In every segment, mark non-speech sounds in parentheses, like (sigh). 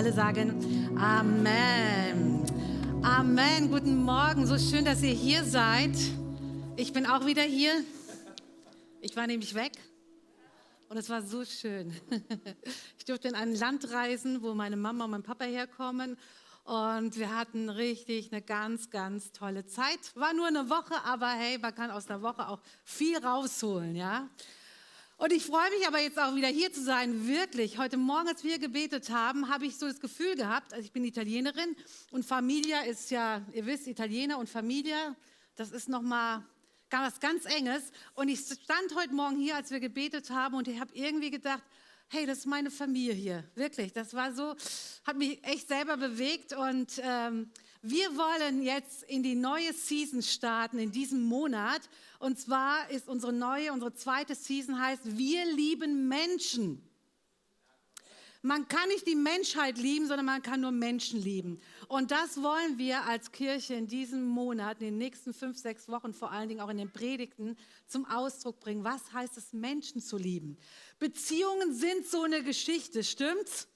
alle sagen Amen. Amen. Guten Morgen. So schön, dass ihr hier seid. Ich bin auch wieder hier. Ich war nämlich weg. Und es war so schön. (laughs) Ich durfte in ein Land reisen, wo meine Mama und mein Papa herkommen. Und wir hatten richtig eine ganz, ganz tolle Zeit. War nur eine Woche, aber hey, man kann aus einer Woche auch viel rausholen, ja. Und ich freue mich aber jetzt auch wieder hier zu sein, wirklich. Heute Morgen, als wir gebetet haben, habe ich so das Gefühl gehabt, also ich bin Italienerin und Familie ist ja, ihr wisst, Italiener und Familie, das ist nochmal was ganz Enges. Und ich stand heute Morgen hier, als wir gebetet haben und ich habe irgendwie gedacht, hey, das ist meine Familie hier, wirklich. Das war so, hat mich echt selber bewegt und ähm, wir wollen jetzt in die neue Season starten, in diesem Monat. Und zwar ist unsere neue, unsere zweite Season heißt, wir lieben Menschen. Man kann nicht die Menschheit lieben, sondern man kann nur Menschen lieben. Und das wollen wir als Kirche in diesem Monat, in den nächsten fünf, sechs Wochen, vor allen Dingen auch in den Predigten, zum Ausdruck bringen. Was heißt es, Menschen zu lieben? Beziehungen sind so eine Geschichte, stimmt's?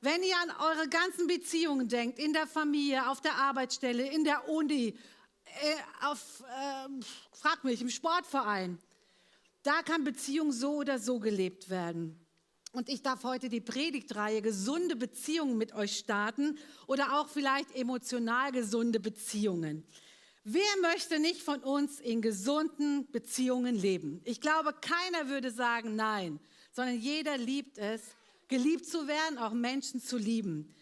Wenn ihr an eure ganzen Beziehungen denkt, in der Familie, auf der Arbeitsstelle, in der Uni, äh, auf, äh, frag mich, im Sportverein, da kann Beziehung so oder so gelebt werden. Und ich darf heute die Predigtreihe gesunde Beziehungen mit euch starten oder auch vielleicht emotional gesunde Beziehungen. Wer möchte nicht von uns in gesunden Beziehungen leben? Ich glaube, keiner würde sagen nein, sondern jeder liebt es, geliebt zu werden, auch Menschen zu lieben.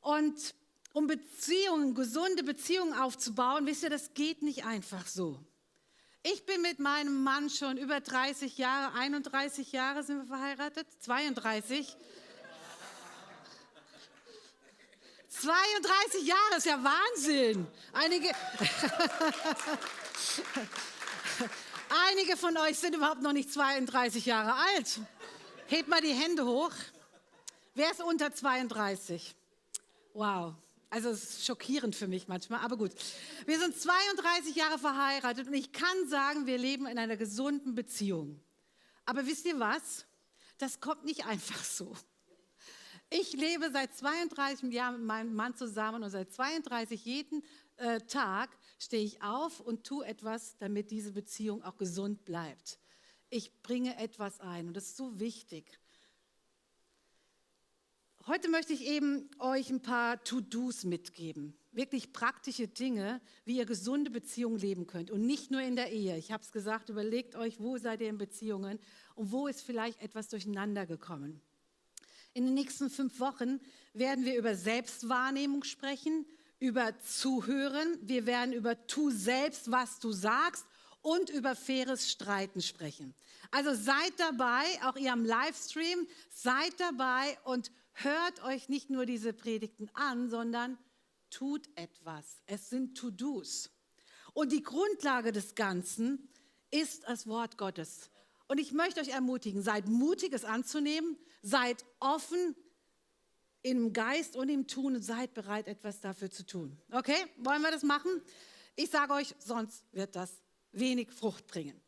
Und um Beziehungen, gesunde Beziehungen aufzubauen, wisst ihr, das geht nicht einfach so. Ich bin mit meinem Mann schon über 30 Jahre, 31 Jahre sind wir verheiratet, 32. 32 Jahre ist ja Wahnsinn. Einige, (laughs) einige von euch sind überhaupt noch nicht 32 Jahre alt. Hebt mal die Hände hoch. Wer ist unter 32? Wow. Also es ist schockierend für mich manchmal, aber gut. Wir sind 32 Jahre verheiratet und ich kann sagen, wir leben in einer gesunden Beziehung. Aber wisst ihr was? Das kommt nicht (laughs) einfach so. Ich lebe seit 32 Jahren mit meinem Mann zusammen und seit 32 jeden äh, Tag stehe ich auf und tue etwas, damit diese Beziehung auch gesund bleibt. Ich bringe etwas ein und das ist so wichtig. Heute möchte ich eben euch ein paar To-Dos mitgeben. Wirklich praktische Dinge, wie ihr gesunde Beziehungen leben könnt. Und nicht nur in der Ehe. Ich habe es gesagt, überlegt euch, wo seid ihr in Beziehungen und wo ist vielleicht etwas durcheinander gekommen. In den nächsten fünf Wochen werden wir über Selbstwahrnehmung sprechen, über Zuhören. Wir werden über Tu selbst, was du sagst und über faires Streiten sprechen. Also seid dabei, auch ihr am Livestream, seid dabei und hört euch nicht nur diese Predigten an, sondern tut etwas. Es sind To-Dos. Und die Grundlage des Ganzen ist das Wort Gottes. Und ich möchte euch ermutigen, seid mutig, es anzunehmen, seid offen im Geist und im Tun und seid bereit, etwas dafür zu tun. Okay, wollen wir das machen? Ich sage euch, sonst wird das wenig Frucht bringen.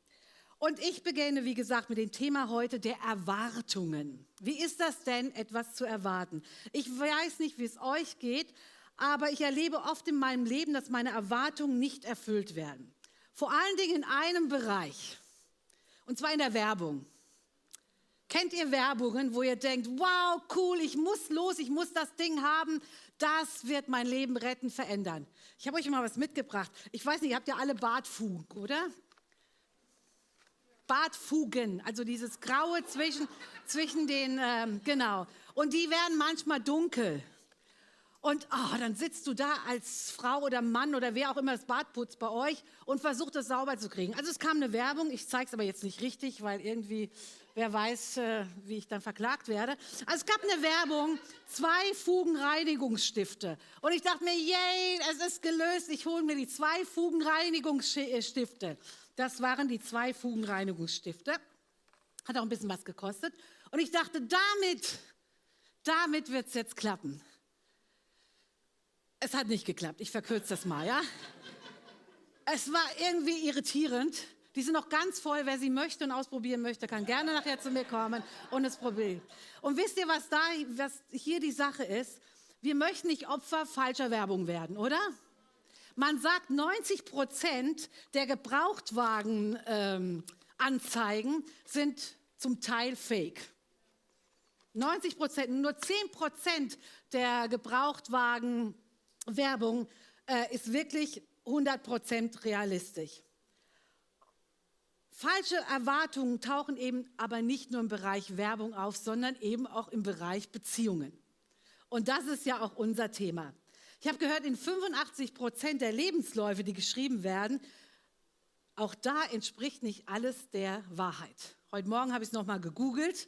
Und ich beginne, wie gesagt, mit dem Thema heute der Erwartungen. Wie ist das denn, etwas zu erwarten? Ich weiß nicht, wie es euch geht, aber ich erlebe oft in meinem Leben, dass meine Erwartungen nicht erfüllt werden. Vor allen Dingen in einem Bereich, und zwar in der Werbung. Kennt ihr Werbungen, wo ihr denkt, wow, cool, ich muss los, ich muss das Ding haben, das wird mein Leben retten, verändern. Ich habe euch mal was mitgebracht. Ich weiß nicht, ihr habt ja alle Bartfugen, oder? Bartfugen, also dieses Graue zwischen, zwischen den, ähm, genau. Und die werden manchmal dunkel. Und oh, dann sitzt du da als Frau oder Mann oder wer auch immer das Bad putzt bei euch und versucht das sauber zu kriegen. Also es kam eine Werbung, ich zeige es aber jetzt nicht richtig, weil irgendwie, wer weiß, äh, wie ich dann verklagt werde. Also es gab eine Werbung, zwei Fugen Reinigungsstifte. Und ich dachte mir, yay, es ist gelöst, ich hole mir die zwei Fugen Reinigungsstifte. Das waren die zwei Fugenreinigungsstifte. Hat auch ein bisschen was gekostet. Und ich dachte, damit, damit wird es jetzt klappen. Es hat nicht geklappt. Ich verkürze das mal, ja? Es war irgendwie irritierend. Die sind noch ganz voll. Wer sie möchte und ausprobieren möchte, kann gerne nachher zu mir kommen und es probieren. Und wisst ihr, was da, was hier die Sache ist? wir möchten nicht Opfer falscher Werbung werden, oder? Man sagt, 90 Prozent der Gebrauchtwagenanzeigen ähm, sind zum Teil fake. 90 Prozent, nur 10 Prozent der Gebrauchtwagenwerbung äh, ist wirklich 100 Prozent realistisch. Falsche Erwartungen tauchen eben aber nicht nur im Bereich Werbung auf, sondern eben auch im Bereich Beziehungen. Und das ist ja auch unser Thema. Ich habe gehört, in 85 Prozent der Lebensläufe, die geschrieben werden, auch da entspricht nicht alles der Wahrheit. Heute Morgen habe ich es nochmal gegoogelt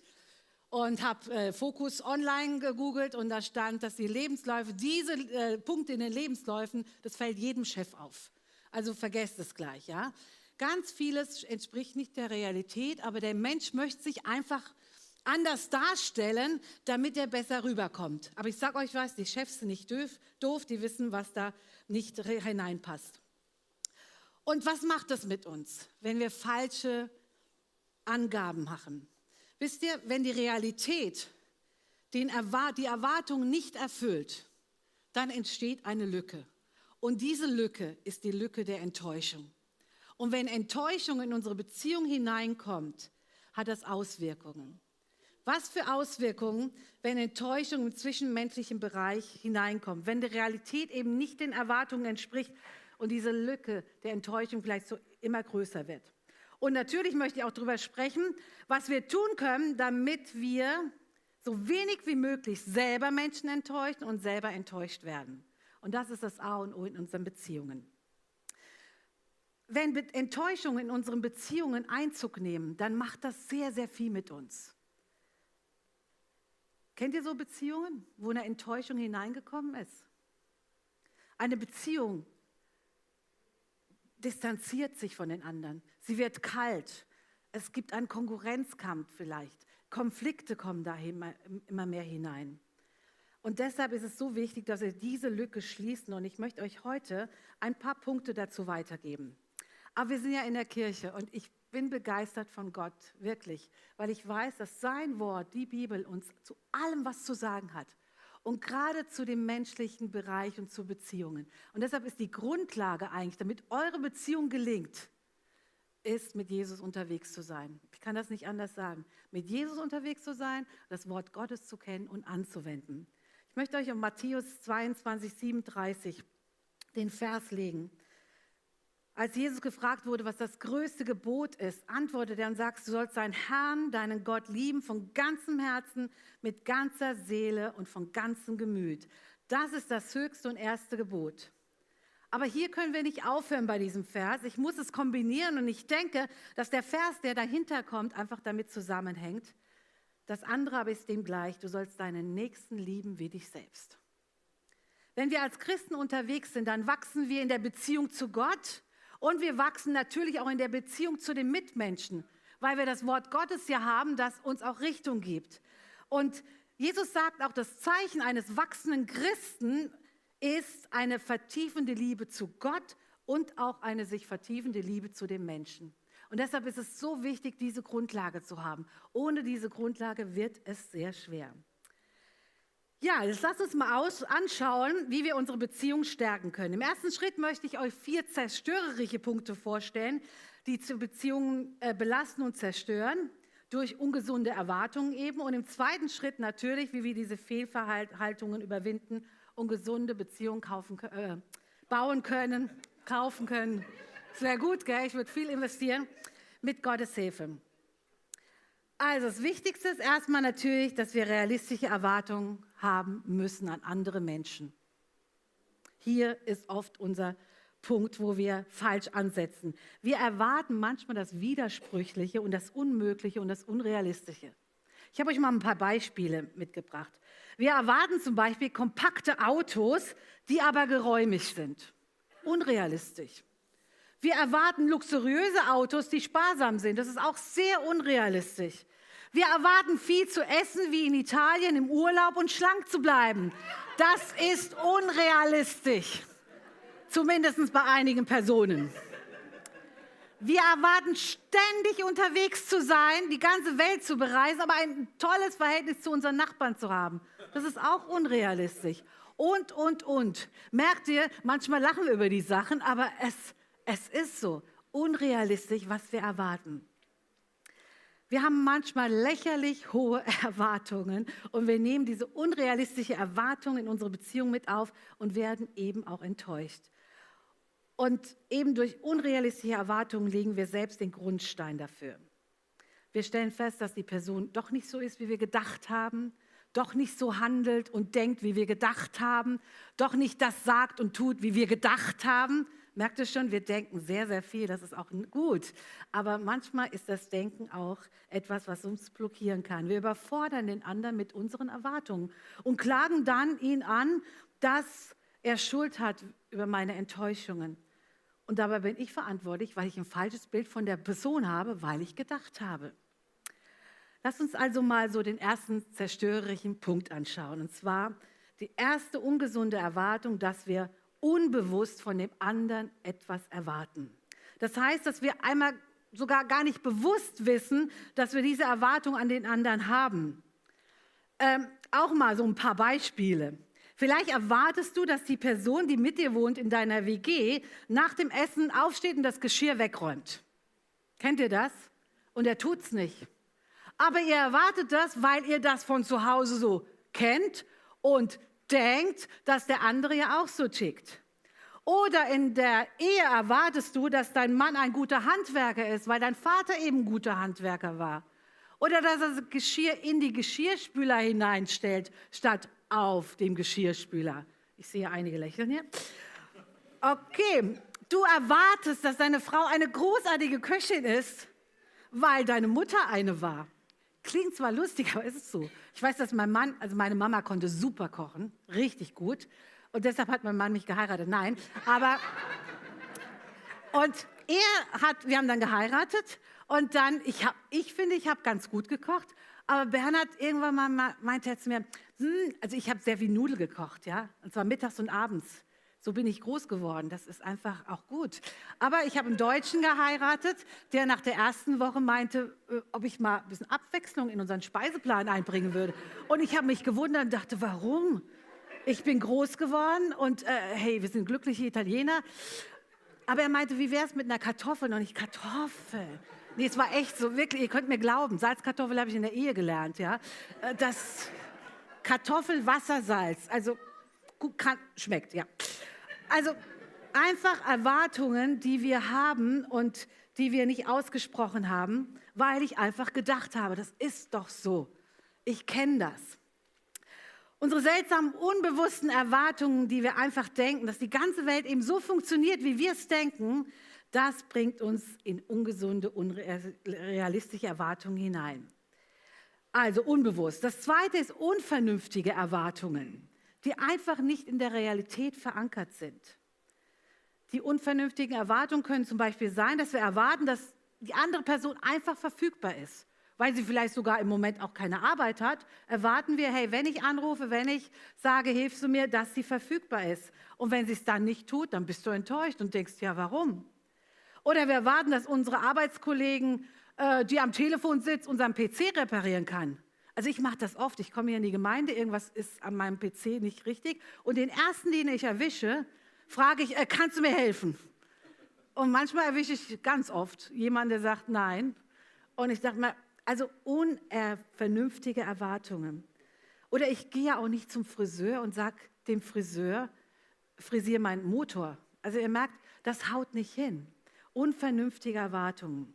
und habe äh, Fokus online gegoogelt und da stand, dass die Lebensläufe, diese äh, Punkte in den Lebensläufen, das fällt jedem Chef auf. Also vergesst es gleich, ja. Ganz vieles entspricht nicht der Realität, aber der Mensch möchte sich einfach anders darstellen, damit er besser rüberkommt. Aber ich sage euch was, die Chefs sind nicht doof, die wissen, was da nicht hineinpasst. Und was macht das mit uns, wenn wir falsche Angaben machen? Wisst ihr, wenn die Realität den Erwart die Erwartung nicht erfüllt, dann entsteht eine Lücke. Und diese Lücke ist die Lücke der Enttäuschung. Und wenn Enttäuschung in unsere Beziehung hineinkommt, hat das Auswirkungen. Was für Auswirkungen, wenn Enttäuschung im zwischenmenschlichen Bereich hineinkommt, wenn die Realität eben nicht den Erwartungen entspricht und diese Lücke der Enttäuschung vielleicht so immer größer wird. Und natürlich möchte ich auch darüber sprechen, was wir tun können, damit wir so wenig wie möglich selber Menschen enttäuschen und selber enttäuscht werden. Und das ist das A und O in unseren Beziehungen. Wenn Enttäuschungen in unseren Beziehungen Einzug nehmen, dann macht das sehr, sehr viel mit uns. Kennt ihr so Beziehungen, wo eine Enttäuschung hineingekommen ist? Eine Beziehung distanziert sich von den anderen. Sie wird kalt. Es gibt einen Konkurrenzkampf vielleicht. Konflikte kommen da immer mehr hinein. Und deshalb ist es so wichtig, dass wir diese Lücke schließen. Und ich möchte euch heute ein paar Punkte dazu weitergeben. Aber wir sind ja in der Kirche und ich bin begeistert von Gott, wirklich, weil ich weiß, dass sein Wort, die Bibel, uns zu allem was zu sagen hat. Und gerade zu dem menschlichen Bereich und zu Beziehungen. Und deshalb ist die Grundlage eigentlich, damit eure Beziehung gelingt, ist, mit Jesus unterwegs zu sein. Ich kann das nicht anders sagen. Mit Jesus unterwegs zu sein, das Wort Gottes zu kennen und anzuwenden. Ich möchte euch um Matthäus 22, 37 den Vers legen. Als Jesus gefragt wurde, was das größte Gebot ist, antwortete er und sagte, du sollst deinen Herrn, deinen Gott lieben von ganzem Herzen, mit ganzer Seele und von ganzem Gemüt. Das ist das höchste und erste Gebot. Aber hier können wir nicht aufhören bei diesem Vers. Ich muss es kombinieren und ich denke, dass der Vers, der dahinter kommt, einfach damit zusammenhängt. Das andere aber ist dem gleich, du sollst deinen Nächsten lieben wie dich selbst. Wenn wir als Christen unterwegs sind, dann wachsen wir in der Beziehung zu Gott und wir wachsen natürlich auch in der Beziehung zu den Mitmenschen, weil wir das Wort Gottes ja haben, das uns auch Richtung gibt. Und Jesus sagt auch, das Zeichen eines wachsenden Christen ist eine vertiefende Liebe zu Gott und auch eine sich vertiefende Liebe zu den Menschen. Und deshalb ist es so wichtig, diese Grundlage zu haben. Ohne diese Grundlage wird es sehr schwer. Ja, jetzt lasst uns mal aus, anschauen, wie wir unsere Beziehung stärken können. Im ersten Schritt möchte ich euch vier zerstörerische Punkte vorstellen, die zu Beziehungen äh, belasten und zerstören, durch ungesunde Erwartungen eben. Und im zweiten Schritt natürlich, wie wir diese Fehlverhaltungen überwinden und gesunde Beziehungen kaufen, äh, bauen können, kaufen können. Sehr gut, gell? ich würde viel investieren mit Gottes Hilfe. Also das Wichtigste ist erstmal natürlich, dass wir realistische Erwartungen haben müssen an andere Menschen. Hier ist oft unser Punkt, wo wir falsch ansetzen. Wir erwarten manchmal das Widersprüchliche und das Unmögliche und das Unrealistische. Ich habe euch mal ein paar Beispiele mitgebracht. Wir erwarten zum Beispiel kompakte Autos, die aber geräumig sind. Unrealistisch. Wir erwarten luxuriöse Autos, die sparsam sind. Das ist auch sehr unrealistisch. Wir erwarten viel zu essen wie in Italien im Urlaub und schlank zu bleiben. Das ist unrealistisch. Zumindest bei einigen Personen. Wir erwarten ständig unterwegs zu sein, die ganze Welt zu bereisen, aber ein tolles Verhältnis zu unseren Nachbarn zu haben. Das ist auch unrealistisch. Und, und, und. Merkt ihr, manchmal lachen wir über die Sachen, aber es, es ist so unrealistisch, was wir erwarten. Wir haben manchmal lächerlich hohe (laughs) Erwartungen und wir nehmen diese unrealistische Erwartung in unsere Beziehung mit auf und werden eben auch enttäuscht. Und eben durch unrealistische Erwartungen legen wir selbst den Grundstein dafür. Wir stellen fest, dass die Person doch nicht so ist, wie wir gedacht haben, doch nicht so handelt und denkt, wie wir gedacht haben, doch nicht das sagt und tut, wie wir gedacht haben. Merkt ihr schon, wir denken sehr, sehr viel, das ist auch gut. Aber manchmal ist das Denken auch etwas, was uns blockieren kann. Wir überfordern den anderen mit unseren Erwartungen und klagen dann ihn an, dass er Schuld hat über meine Enttäuschungen. Und dabei bin ich verantwortlich, weil ich ein falsches Bild von der Person habe, weil ich gedacht habe. Lass uns also mal so den ersten zerstörerischen Punkt anschauen. Und zwar die erste ungesunde Erwartung, dass wir unbewusst von dem anderen etwas erwarten. Das heißt, dass wir einmal sogar gar nicht bewusst wissen, dass wir diese Erwartung an den anderen haben. Ähm, auch mal so ein paar Beispiele. Vielleicht erwartest du, dass die Person, die mit dir wohnt in deiner WG, nach dem Essen aufsteht und das Geschirr wegräumt. Kennt ihr das? Und er tut's nicht. Aber ihr erwartet das, weil ihr das von zu Hause so kennt und denkt, dass der andere ja auch so tickt. Oder in der Ehe erwartest du, dass dein Mann ein guter Handwerker ist, weil dein Vater eben guter Handwerker war. Oder dass er das Geschirr in die Geschirrspüler hineinstellt, statt auf dem Geschirrspüler. Ich sehe einige lächeln hier. Okay, du erwartest, dass deine Frau eine großartige Köchin ist, weil deine Mutter eine war. Klingt zwar lustig, (laughs) aber ist es so. Ich weiß, dass mein Mann, also meine Mama konnte super kochen, richtig gut. Und deshalb hat mein Mann mich geheiratet. Nein, aber (laughs) und er hat, wir haben dann geheiratet und dann, ich, hab, ich finde, ich habe ganz gut gekocht. Aber Bernhard irgendwann mal meinte er zu mir, hm, also ich habe sehr viel Nudel gekocht, ja, und zwar mittags und abends. So bin ich groß geworden. Das ist einfach auch gut. Aber ich habe einen Deutschen geheiratet, der nach der ersten Woche meinte, äh, ob ich mal ein bisschen Abwechslung in unseren Speiseplan einbringen würde. Und ich habe mich gewundert und dachte, warum? Ich bin groß geworden und äh, hey, wir sind glückliche Italiener. Aber er meinte, wie wäre es mit einer Kartoffel? Und ich, Kartoffel. Nee, es war echt so, wirklich, ihr könnt mir glauben, Salzkartoffel habe ich in der Ehe gelernt, ja. Äh, das Kartoffel, Wasser, Salz, also kann, schmeckt, ja. Also einfach Erwartungen, die wir haben und die wir nicht ausgesprochen haben, weil ich einfach gedacht habe, das ist doch so. Ich kenne das. Unsere seltsamen, unbewussten Erwartungen, die wir einfach denken, dass die ganze Welt eben so funktioniert, wie wir es denken, das bringt uns in ungesunde, unrealistische Erwartungen hinein. Also unbewusst. Das zweite ist unvernünftige Erwartungen, die einfach nicht in der Realität verankert sind. Die unvernünftigen Erwartungen können zum Beispiel sein, dass wir erwarten, dass die andere Person einfach verfügbar ist. Weil sie vielleicht sogar im Moment auch keine Arbeit hat, erwarten wir, hey, wenn ich anrufe, wenn ich sage, hilfst du mir, dass sie verfügbar ist. Und wenn sie es dann nicht tut, dann bist du enttäuscht und denkst, ja, warum? Oder wir erwarten, dass unsere Arbeitskollegen, äh, die am Telefon sitzt, unseren PC reparieren kann. Also ich mache das oft. Ich komme hier in die Gemeinde, irgendwas ist an meinem PC nicht richtig. Und den ersten, den ich erwische, frage ich, äh, kannst du mir helfen? Und manchmal erwische ich ganz oft jemanden, der sagt nein. Und ich sage mal, also unvernünftige Erwartungen. Oder ich gehe ja auch nicht zum Friseur und sage dem Friseur, frisiere meinen Motor. Also ihr merkt, das haut nicht hin unvernünftige Erwartungen.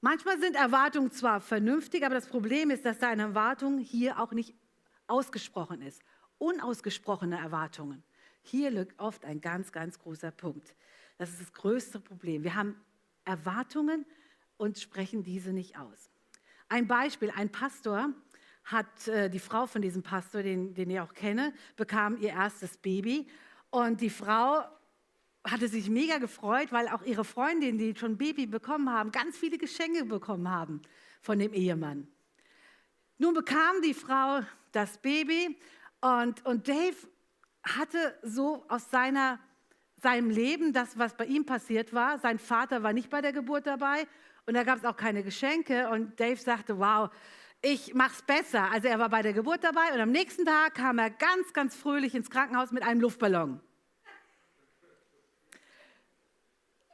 Manchmal sind Erwartungen zwar vernünftig, aber das Problem ist, dass deine Erwartung hier auch nicht ausgesprochen ist. Unausgesprochene Erwartungen. Hier liegt oft ein ganz, ganz großer Punkt. Das ist das größte Problem. Wir haben Erwartungen und sprechen diese nicht aus. Ein Beispiel, ein Pastor hat, äh, die Frau von diesem Pastor, den, den ich auch kenne, bekam ihr erstes Baby und die Frau hatte sich mega gefreut, weil auch ihre Freundin, die schon Baby bekommen haben, ganz viele Geschenke bekommen haben von dem Ehemann. Nun bekam die Frau das Baby und, und Dave hatte so aus seiner seinem Leben, das, was bei ihm passiert war. Sein Vater war nicht bei der Geburt dabei und da gab es auch keine Geschenke. Und Dave sagte, wow, ich mach's besser. Also er war bei der Geburt dabei und am nächsten Tag kam er ganz, ganz fröhlich ins Krankenhaus mit einem Luftballon.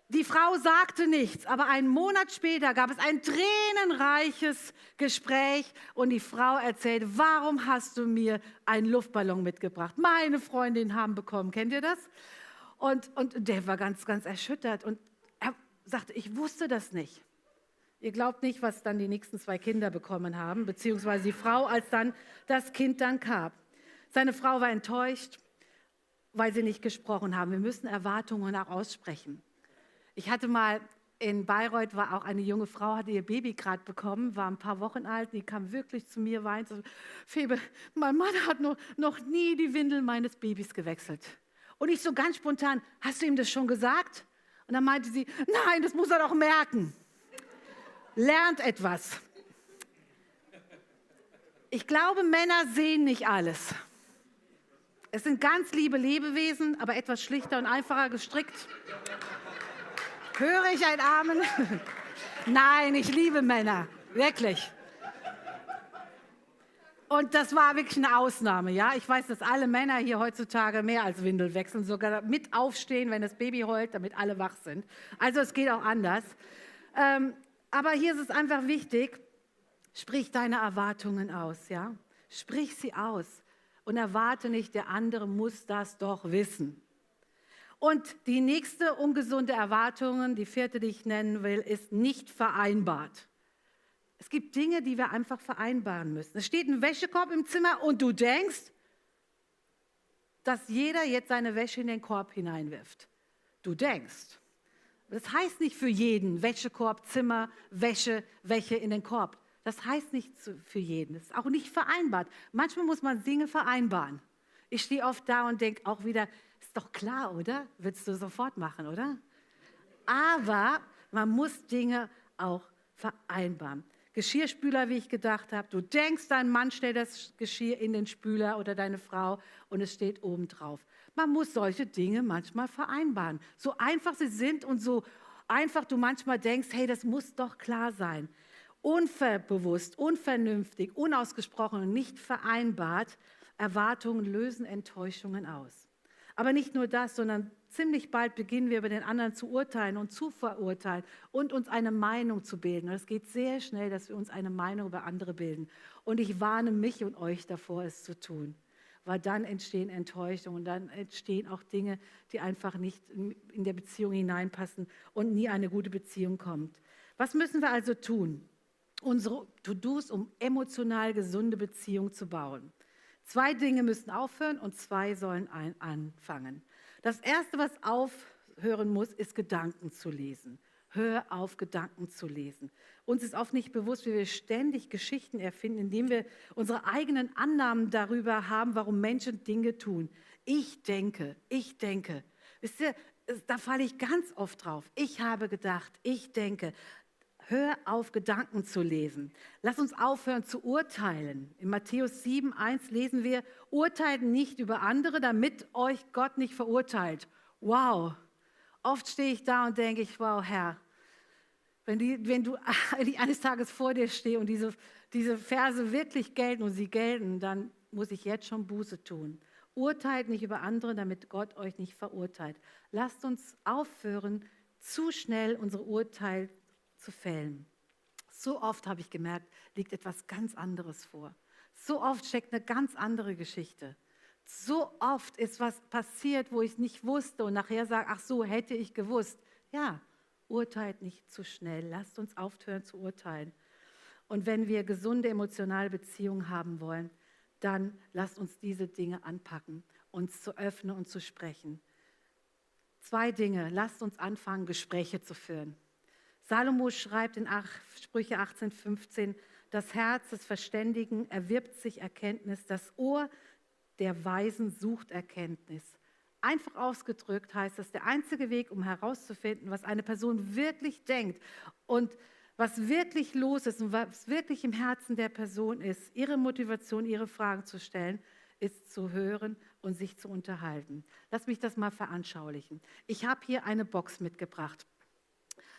Die Frau sagte nichts, aber einen Monat später gab es ein tränenreiches Gespräch und die Frau erzählte, warum hast du mir einen Luftballon mitgebracht? Meine Freundinnen haben bekommen, kennt ihr das? Und, und der war ganz, ganz erschüttert und er sagte, ich wusste das nicht. Ihr glaubt nicht, was dann die nächsten zwei Kinder bekommen haben, beziehungsweise die Frau, als dann das Kind dann kam. Seine Frau war enttäuscht, weil sie nicht gesprochen haben. Wir müssen Erwartungen auch aussprechen. Ich hatte mal in Bayreuth war auch eine junge Frau, hatte ihr Baby gerade bekommen, war ein paar Wochen alt, die kam wirklich zu mir, weinte, Febe, mein Mann hat noch, noch nie die Windel meines Babys gewechselt. Und ich so ganz spontan, hast du ihm das schon gesagt? Und dann meinte sie, nein, das muss er doch merken. Lernt etwas. Ich glaube, Männer sehen nicht alles. Es sind ganz liebe Lebewesen, aber etwas schlichter und einfacher gestrickt. Höre ich ein Amen? (laughs) Nein, ich liebe Männer, wirklich. Und das war wirklich eine Ausnahme, ja. Ich weiß, dass alle Männer hier heutzutage mehr als Windel wechseln, sogar mit aufstehen, wenn das Baby heult, damit alle wach sind. Also es geht auch anders. Ähm, aber hier ist es einfach wichtig, sprich deine Erwartungen aus, ja. Sprich sie aus und erwarte nicht, der andere muss das doch wissen. Und die nächste ungesunde Erwartung, die vierte, die ich nennen will, ist nicht vereinbart. Es gibt Dinge, die wir einfach vereinbaren müssen. Es steht ein Wäschekorb im Zimmer und du denkst, dass jeder jetzt seine Wäsche in den Korb hineinwirft. Du denkst. Das heißt nicht für jeden Wäschekorb, Zimmer, Wäsche, Wäsche in den Korb. Das heißt nicht für jeden. Das ist auch nicht vereinbart. Manchmal muss man Dinge vereinbaren. Ich stehe oft da und denke auch wieder, doch klar, oder? Willst du sofort machen, oder? Aber man muss Dinge auch vereinbaren. Geschirrspüler, wie ich gedacht habe. Du denkst, dein Mann stellt das Geschirr in den Spüler oder deine Frau und es steht oben drauf. Man muss solche Dinge manchmal vereinbaren. So einfach sie sind und so einfach du manchmal denkst, hey, das muss doch klar sein. Unverbewusst, unvernünftig, unausgesprochen und nicht vereinbart, Erwartungen lösen Enttäuschungen aus. Aber nicht nur das, sondern ziemlich bald beginnen wir über den anderen zu urteilen und zu verurteilen und uns eine Meinung zu bilden. Und es geht sehr schnell, dass wir uns eine Meinung über andere bilden. Und ich warne mich und euch davor, es zu tun. Weil dann entstehen Enttäuschungen, dann entstehen auch Dinge, die einfach nicht in der Beziehung hineinpassen und nie eine gute Beziehung kommt. Was müssen wir also tun? Unsere To-Dos, um emotional gesunde Beziehungen zu bauen. Zwei Dinge müssen aufhören und zwei sollen anfangen. Das Erste, was aufhören muss, ist Gedanken zu lesen. Hör auf, Gedanken zu lesen. Uns ist oft nicht bewusst, wie wir ständig Geschichten erfinden, indem wir unsere eigenen Annahmen darüber haben, warum Menschen Dinge tun. Ich denke, ich denke. Wisst ihr, da falle ich ganz oft drauf. Ich habe gedacht, ich denke. Hör auf, Gedanken zu lesen. Lass uns aufhören zu urteilen. In Matthäus 7, 1 lesen wir, urteilt nicht über andere, damit euch Gott nicht verurteilt. Wow. Oft stehe ich da und denke ich, wow, Herr, wenn, die, wenn du (laughs) eines Tages vor dir stehst und diese, diese Verse wirklich gelten und sie gelten, dann muss ich jetzt schon Buße tun. Urteilt nicht über andere, damit Gott euch nicht verurteilt. Lasst uns aufhören, zu schnell unsere Urteile zu fällen. So oft habe ich gemerkt, liegt etwas ganz anderes vor. So oft steckt eine ganz andere Geschichte. So oft ist was passiert, wo ich nicht wusste und nachher sage, ach so, hätte ich gewusst. Ja, urteilt nicht zu schnell. Lasst uns aufhören zu urteilen. Und wenn wir gesunde emotionale Beziehungen haben wollen, dann lasst uns diese Dinge anpacken, uns zu öffnen und zu sprechen. Zwei Dinge. Lasst uns anfangen, Gespräche zu führen. Salomo schreibt in Sprüche 18, 15, das Herz des Verständigen erwirbt sich Erkenntnis, das Ohr der Weisen sucht Erkenntnis. Einfach ausgedrückt heißt das, der einzige Weg, um herauszufinden, was eine Person wirklich denkt und was wirklich los ist und was wirklich im Herzen der Person ist, ihre Motivation, ihre Fragen zu stellen, ist zu hören und sich zu unterhalten. Lass mich das mal veranschaulichen. Ich habe hier eine Box mitgebracht.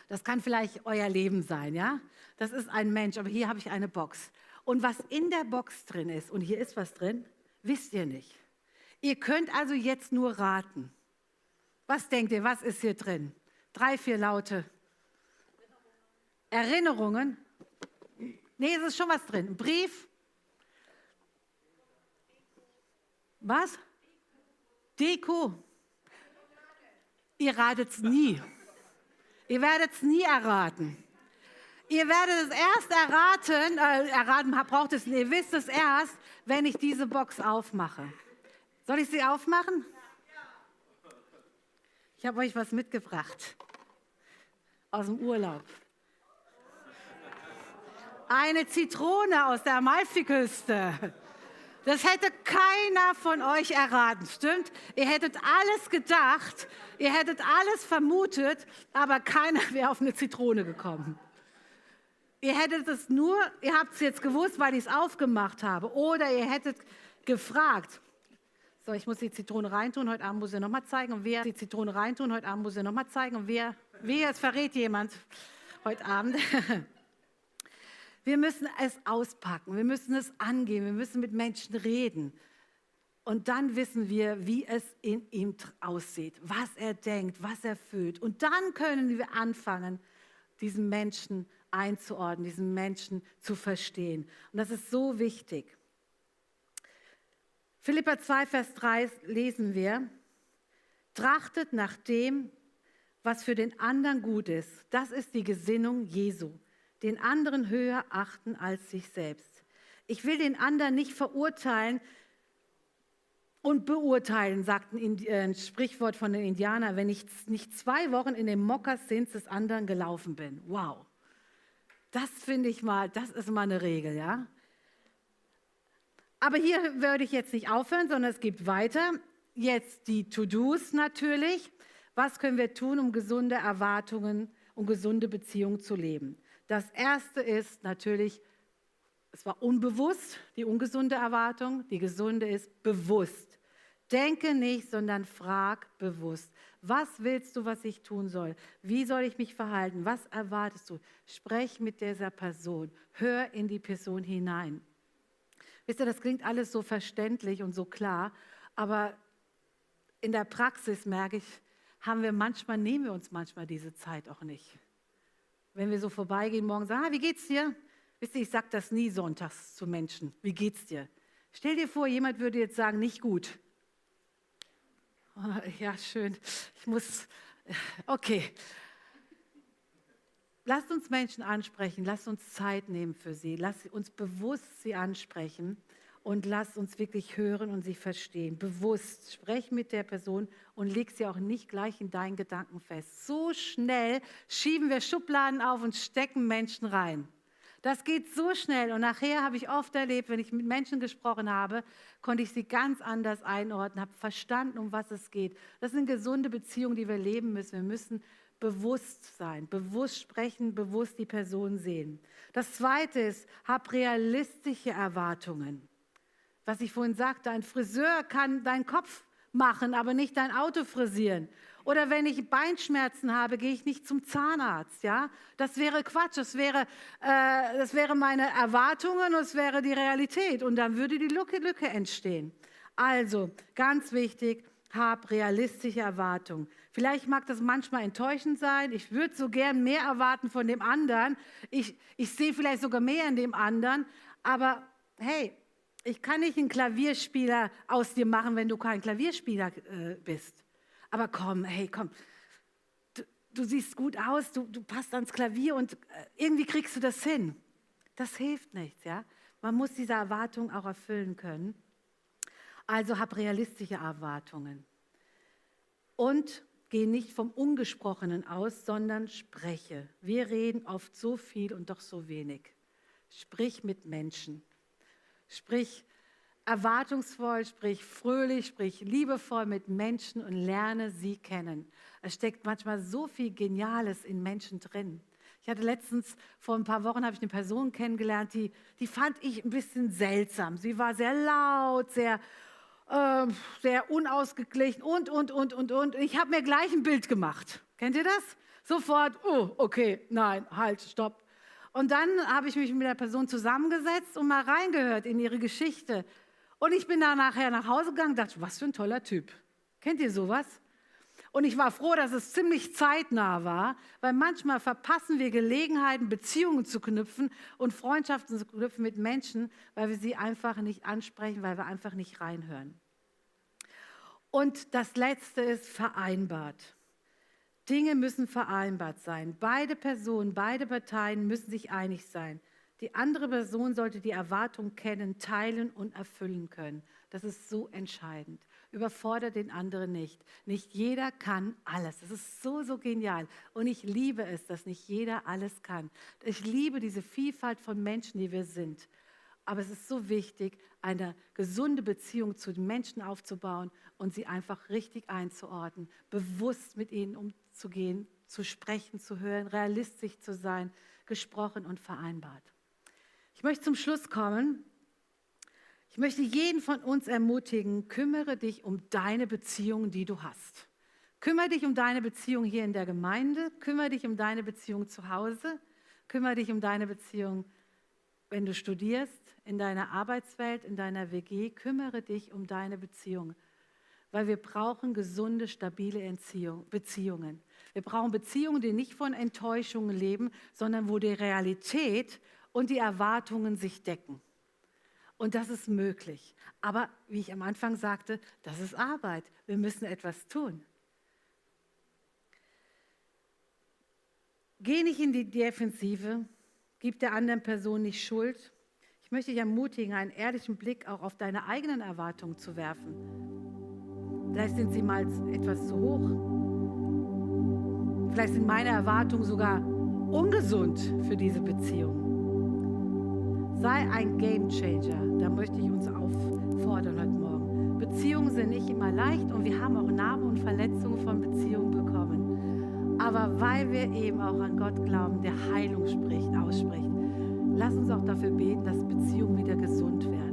Das kann vielleicht euer Leben sein, ja? Das ist ein Mensch, aber hier habe ich eine Box. Und was in der Box drin ist, und hier ist was drin, wisst ihr nicht. Ihr könnt also jetzt nur raten. Was denkt ihr, was ist hier drin? Drei, vier Laute. Erinnerungen? Nee, es ist schon was drin. Ein Brief? Was? Deko. Ihr ratet es nie. Ihr werdet es nie erraten. Ihr werdet es erst erraten, äh, erraten braucht es, ihr wisst es erst, wenn ich diese Box aufmache. Soll ich sie aufmachen? Ich habe euch was mitgebracht aus dem Urlaub. Eine Zitrone aus der Amalfiküste. Das hätte keiner von euch erraten, stimmt? Ihr hättet alles gedacht, ihr hättet alles vermutet, aber keiner (laughs) wäre auf eine Zitrone gekommen. Ihr hättet es nur, ihr habt es jetzt gewusst, weil ich es aufgemacht habe. Oder ihr hättet gefragt. So, ich muss die Zitrone reintun, heute Abend muss ich nochmal zeigen. Und wer die Zitrone reintun, heute Abend muss ich nochmal zeigen. Und wer, wer, es verrät jemand heute Abend. (laughs) Wir müssen es auspacken, wir müssen es angehen, wir müssen mit Menschen reden. Und dann wissen wir, wie es in ihm aussieht, was er denkt, was er fühlt. Und dann können wir anfangen, diesen Menschen einzuordnen, diesen Menschen zu verstehen. Und das ist so wichtig. Philippa 2, Vers 3 lesen wir, trachtet nach dem, was für den anderen gut ist. Das ist die Gesinnung Jesu den anderen höher achten als sich selbst. Ich will den anderen nicht verurteilen und beurteilen, sagt ein, äh, Sprichwort von den Indianern, wenn ich nicht zwei Wochen in den Mokassins des anderen gelaufen bin. Wow. Das finde ich mal, das ist mal eine Regel, ja. Aber hier würde ich jetzt nicht aufhören, sondern es geht weiter. Jetzt die To-Dos natürlich. Was können wir tun, um gesunde Erwartungen und gesunde Beziehungen zu leben? Das erste ist natürlich, es war unbewusst, die ungesunde Erwartung. Die gesunde ist bewusst. Denke nicht, sondern frag bewusst. Was willst du, was ich tun soll? Wie soll ich mich verhalten? Was erwartest du? Sprech mit dieser Person. Hör in die Person hinein. Wisst ihr, das klingt alles so verständlich und so klar, aber in der Praxis merke ich, haben wir manchmal, nehmen wir uns manchmal diese Zeit auch nicht wenn wir so vorbeigehen, morgen sagen, ah, wie geht's dir? Wisst ihr, ich sage das nie sonntags zu Menschen. Wie geht's dir? Stell dir vor, jemand würde jetzt sagen, nicht gut. Oh, ja, schön. Ich muss, okay. Lasst uns Menschen ansprechen, lasst uns Zeit nehmen für sie, lasst uns bewusst sie ansprechen und lass uns wirklich hören und sie verstehen. Bewusst sprech mit der Person und leg sie auch nicht gleich in deinen Gedanken fest. So schnell schieben wir Schubladen auf und stecken Menschen rein. Das geht so schnell und nachher habe ich oft erlebt, wenn ich mit Menschen gesprochen habe, konnte ich sie ganz anders einordnen, habe verstanden, um was es geht. Das sind gesunde Beziehungen, die wir leben müssen. Wir müssen bewusst sein, bewusst sprechen, bewusst die Person sehen. Das Zweite ist, hab realistische Erwartungen was ich vorhin sagte, ein Friseur kann deinen Kopf machen, aber nicht dein Auto frisieren. Oder wenn ich Beinschmerzen habe, gehe ich nicht zum Zahnarzt. Ja, das wäre Quatsch. Das wäre, äh, das wäre meine Erwartungen und es wäre die Realität. Und dann würde die Lücke, Lücke entstehen. Also ganz wichtig, hab realistische Erwartungen. Vielleicht mag das manchmal enttäuschend sein. Ich würde so gern mehr erwarten von dem anderen. Ich, ich sehe vielleicht sogar mehr in dem anderen. Aber hey, ich kann nicht einen Klavierspieler aus dir machen, wenn du kein Klavierspieler äh, bist. Aber komm, hey, komm. Du, du siehst gut aus, du, du, passt ans Klavier und äh, irgendwie kriegst du das hin. Das hilft nichts, ja. Man muss diese Erwartung auch erfüllen können. Also hab realistische Erwartungen. Und geh nicht vom Ungesprochenen aus, sondern spreche. Wir reden oft so viel und doch so wenig. Sprich mit Menschen. Sprich erwartungsvoll, sprich fröhlich, sprich liebevoll mit Menschen und lerne sie kennen. Es steckt manchmal so viel Geniales in Menschen drin. Ich hatte letztens, vor ein paar Wochen, habe ich eine Person kennengelernt, die, die fand ich ein bisschen seltsam. Sie war sehr laut, sehr, äh, sehr unausgeglichen und, und, und, und, und. Ich habe mir gleich ein Bild gemacht. Kennt ihr das? Sofort, oh, okay, nein, halt, stopp. Und dann habe ich mich mit der Person zusammengesetzt und mal reingehört in ihre Geschichte. Und ich bin dann nachher nach Hause gegangen und dachte, was für ein toller Typ. Kennt ihr sowas? Und ich war froh, dass es ziemlich zeitnah war, weil manchmal verpassen wir Gelegenheiten, Beziehungen zu knüpfen und Freundschaften zu knüpfen mit Menschen, weil wir sie einfach nicht ansprechen, weil wir einfach nicht reinhören. Und das Letzte ist vereinbart. Dinge müssen vereinbart sein. Beide Personen, beide Parteien müssen sich einig sein. Die andere Person sollte die Erwartung kennen, teilen und erfüllen können. Das ist so entscheidend. Überfordert den anderen nicht. Nicht jeder kann alles. Das ist so, so genial. Und ich liebe es, dass nicht jeder alles kann. Ich liebe diese Vielfalt von Menschen, die wir sind. Aber es ist so wichtig, eine gesunde Beziehung zu den Menschen aufzubauen und sie einfach richtig einzuordnen, bewusst mit ihnen umzugehen, zu sprechen, zu hören, realistisch zu sein, gesprochen und vereinbart. Ich möchte zum Schluss kommen. Ich möchte jeden von uns ermutigen, kümmere dich um deine Beziehungen, die du hast. Kümmere dich um deine Beziehung hier in der Gemeinde, kümmere dich um deine Beziehung zu Hause, kümmere dich um deine Beziehung, wenn du studierst, in deiner Arbeitswelt, in deiner WG, kümmere dich um deine Beziehung. Weil wir brauchen gesunde, stabile Beziehungen. Wir brauchen Beziehungen, die nicht von Enttäuschungen leben, sondern wo die Realität und die Erwartungen sich decken. Und das ist möglich. Aber wie ich am Anfang sagte, das ist Arbeit. Wir müssen etwas tun. Geh nicht in die Defensive, gib der anderen Person nicht Schuld. Ich möchte dich ermutigen, einen ehrlichen Blick auch auf deine eigenen Erwartungen zu werfen. Vielleicht sind sie mal etwas zu hoch. Vielleicht sind meine Erwartungen sogar ungesund für diese Beziehung. Sei ein Game Changer. Da möchte ich uns auffordern heute Morgen. Beziehungen sind nicht immer leicht und wir haben auch Narben und Verletzungen von Beziehungen bekommen. Aber weil wir eben auch an Gott glauben, der Heilung spricht, ausspricht, lass uns auch dafür beten, dass Beziehungen wieder gesund werden.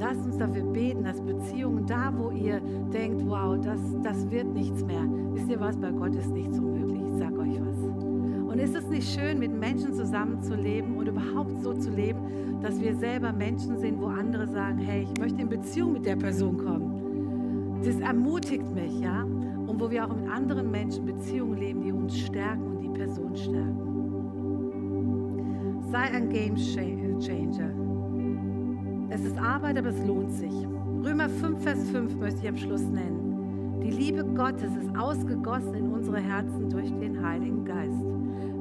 Lasst uns dafür beten, dass Beziehungen da, wo ihr denkt, wow, das, das wird nichts mehr. Wisst ihr was, bei Gott ist nichts unmöglich. Ich sage euch was. Und ist es nicht schön, mit Menschen zusammenzuleben und überhaupt so zu leben, dass wir selber Menschen sind, wo andere sagen, hey, ich möchte in Beziehung mit der Person kommen. Das ermutigt mich, ja. Und wo wir auch mit anderen Menschen Beziehungen leben, die uns stärken und die Person stärken. Sei ein Game Changer. Es ist Arbeit, aber es lohnt sich. Römer 5, Vers 5 möchte ich am Schluss nennen. Die Liebe Gottes ist ausgegossen in unsere Herzen durch den Heiligen Geist.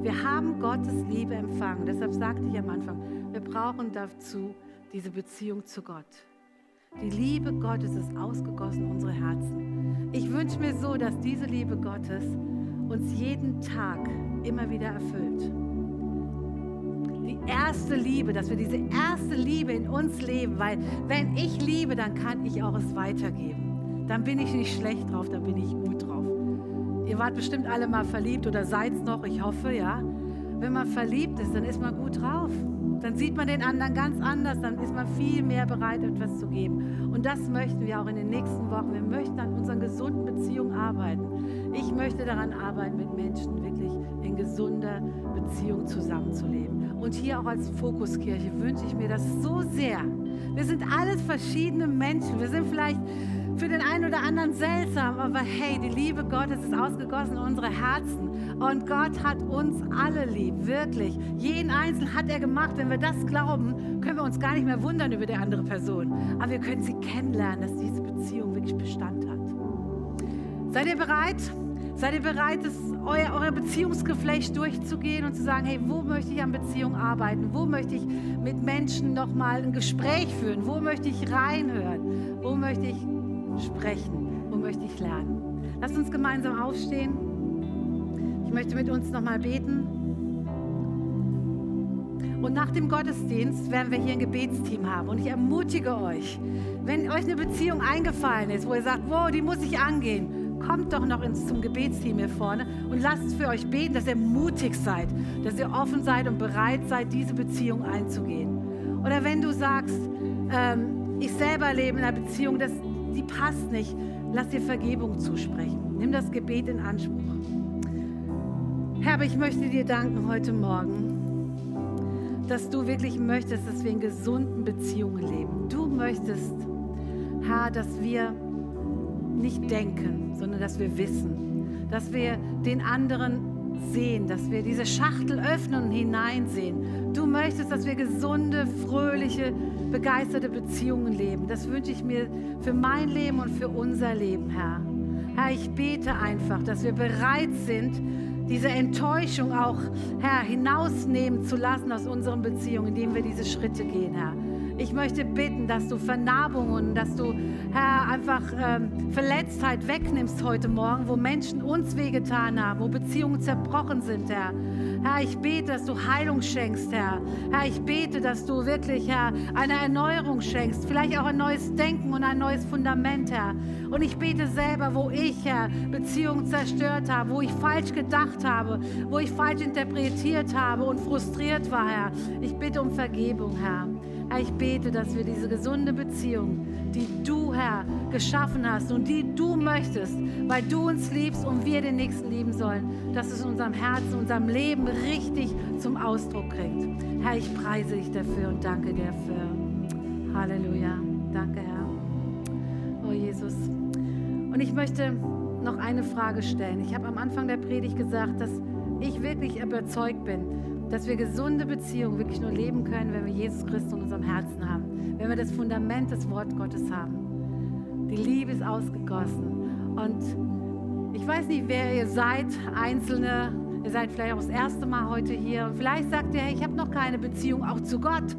Wir haben Gottes Liebe empfangen. Deshalb sagte ich am Anfang, wir brauchen dazu diese Beziehung zu Gott. Die Liebe Gottes ist ausgegossen in unsere Herzen. Ich wünsche mir so, dass diese Liebe Gottes uns jeden Tag immer wieder erfüllt. Erste Liebe, dass wir diese erste Liebe in uns leben, weil wenn ich liebe, dann kann ich auch es weitergeben. Dann bin ich nicht schlecht drauf, dann bin ich gut drauf. Ihr wart bestimmt alle mal verliebt oder seid es noch, ich hoffe, ja. Wenn man verliebt ist, dann ist man gut drauf. Dann sieht man den anderen ganz anders, dann ist man viel mehr bereit, etwas zu geben. Und das möchten wir auch in den nächsten Wochen. Wir möchten an unseren gesunden Beziehungen arbeiten. Ich möchte daran arbeiten, mit Menschen wirklich in gesunder Beziehung zusammenzuleben. Und hier auch als Fokuskirche wünsche ich mir das so sehr. Wir sind alles verschiedene Menschen. Wir sind vielleicht für den einen oder anderen seltsam, aber hey, die Liebe Gottes ist ausgegossen in unsere Herzen. Und Gott hat uns alle lieb, wirklich. Jeden Einzelnen hat er gemacht. Wenn wir das glauben, können wir uns gar nicht mehr wundern über die andere Person. Aber wir können sie kennenlernen, dass diese Beziehung wirklich Bestand hat. Seid ihr bereit? Seid ihr bereit, das, euer, euer Beziehungsgeflecht durchzugehen und zu sagen, hey, wo möchte ich an Beziehung arbeiten? Wo möchte ich mit Menschen nochmal ein Gespräch führen? Wo möchte ich reinhören? Wo möchte ich sprechen? Wo möchte ich lernen? Lasst uns gemeinsam aufstehen. Ich möchte mit uns nochmal beten. Und nach dem Gottesdienst werden wir hier ein Gebetsteam haben. Und ich ermutige euch, wenn euch eine Beziehung eingefallen ist, wo ihr sagt, wow, die muss ich angehen, kommt doch noch ins, zum Gebetsteam hier vorne und lasst für euch beten, dass ihr mutig seid, dass ihr offen seid und bereit seid, diese Beziehung einzugehen. Oder wenn du sagst, ähm, ich selber lebe in einer Beziehung, das, die passt nicht. Lass dir Vergebung zusprechen. Nimm das Gebet in Anspruch. Herr, aber ich möchte dir danken heute Morgen, dass du wirklich möchtest, dass wir in gesunden Beziehungen leben. Du möchtest, Herr, dass wir nicht denken, sondern dass wir wissen, dass wir den anderen sehen, dass wir diese Schachtel öffnen und hineinsehen. Du möchtest, dass wir gesunde, fröhliche, begeisterte Beziehungen leben. Das wünsche ich mir für mein Leben und für unser Leben, Herr. Herr, ich bete einfach, dass wir bereit sind, diese Enttäuschung auch, Herr, hinausnehmen zu lassen aus unseren Beziehungen, indem wir diese Schritte gehen, Herr. Ich möchte bitten, dass du Vernarbungen, dass du, Herr, einfach ähm, Verletztheit wegnimmst heute Morgen, wo Menschen uns wehgetan haben, wo Beziehungen zerbrochen sind, Herr. Herr, ich bete, dass du Heilung schenkst, Herr. Herr, ich bete, dass du wirklich, Herr, eine Erneuerung schenkst, vielleicht auch ein neues Denken und ein neues Fundament, Herr. Und ich bete selber, wo ich, Herr, Beziehungen zerstört habe, wo ich falsch gedacht habe, wo ich falsch interpretiert habe und frustriert war, Herr. Ich bitte um Vergebung, Herr. Ich bete, dass wir diese gesunde Beziehung, die du, Herr, geschaffen hast und die du möchtest, weil du uns liebst und wir den Nächsten lieben sollen, dass es in unserem Herzen, in unserem Leben richtig zum Ausdruck kriegt. Herr, ich preise dich dafür und danke dir dafür. Halleluja. Danke, Herr. Oh Jesus. Und ich möchte noch eine Frage stellen. Ich habe am Anfang der Predigt gesagt, dass ich wirklich überzeugt bin, dass wir gesunde Beziehungen wirklich nur leben können, wenn wir Jesus Christus in unserem Herzen haben, wenn wir das Fundament des Wort Gottes haben. Die Liebe ist ausgegossen. Und ich weiß nicht, wer ihr seid, Einzelne, ihr seid vielleicht auch das erste Mal heute hier. Vielleicht sagt ihr, hey, ich habe noch keine Beziehung auch zu Gott.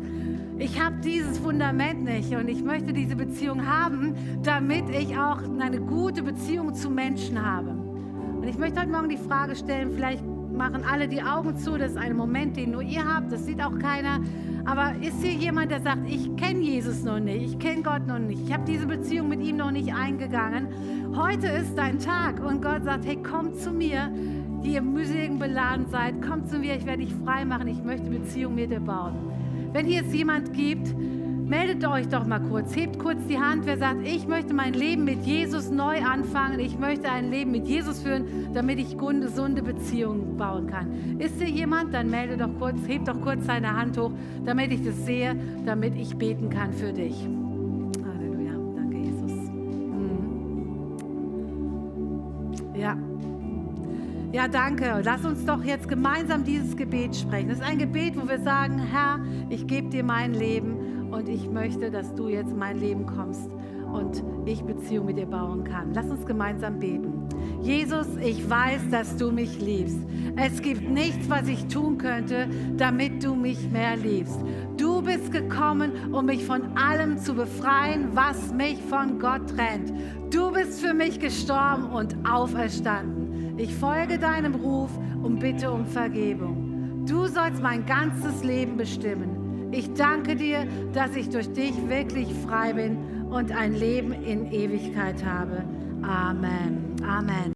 Ich habe dieses Fundament nicht und ich möchte diese Beziehung haben, damit ich auch eine gute Beziehung zu Menschen habe. Und ich möchte heute Morgen die Frage stellen, vielleicht machen alle die Augen zu. Das ist ein Moment, den nur ihr habt. Das sieht auch keiner. Aber ist hier jemand, der sagt, ich kenne Jesus noch nicht, ich kenne Gott noch nicht, ich habe diese Beziehung mit ihm noch nicht eingegangen. Heute ist dein Tag und Gott sagt, hey, komm zu mir, die ihr mühseligen beladen seid, komm zu mir, ich werde dich frei machen, ich möchte Beziehung mit dir bauen. Wenn hier es jemand gibt, meldet euch doch mal kurz, hebt kurz die Hand, wer sagt, ich möchte mein Leben mit Jesus neu anfangen, ich möchte ein Leben mit Jesus führen, damit ich gesunde Beziehungen bauen kann. Ist hier jemand? Dann melde doch kurz, hebt doch kurz deine Hand hoch, damit ich das sehe, damit ich beten kann für dich. Halleluja, danke Jesus. Mhm. Ja. Ja, danke. Lass uns doch jetzt gemeinsam dieses Gebet sprechen. Das ist ein Gebet, wo wir sagen, Herr, ich gebe dir mein Leben und ich möchte, dass du jetzt in mein Leben kommst und ich Beziehung mit dir bauen kann. Lass uns gemeinsam beten. Jesus, ich weiß, dass du mich liebst. Es gibt nichts, was ich tun könnte, damit du mich mehr liebst. Du bist gekommen, um mich von allem zu befreien, was mich von Gott trennt. Du bist für mich gestorben und auferstanden. Ich folge deinem Ruf und bitte um Vergebung. Du sollst mein ganzes Leben bestimmen. Ich danke dir, dass ich durch dich wirklich frei bin und ein Leben in Ewigkeit habe. Amen. Amen.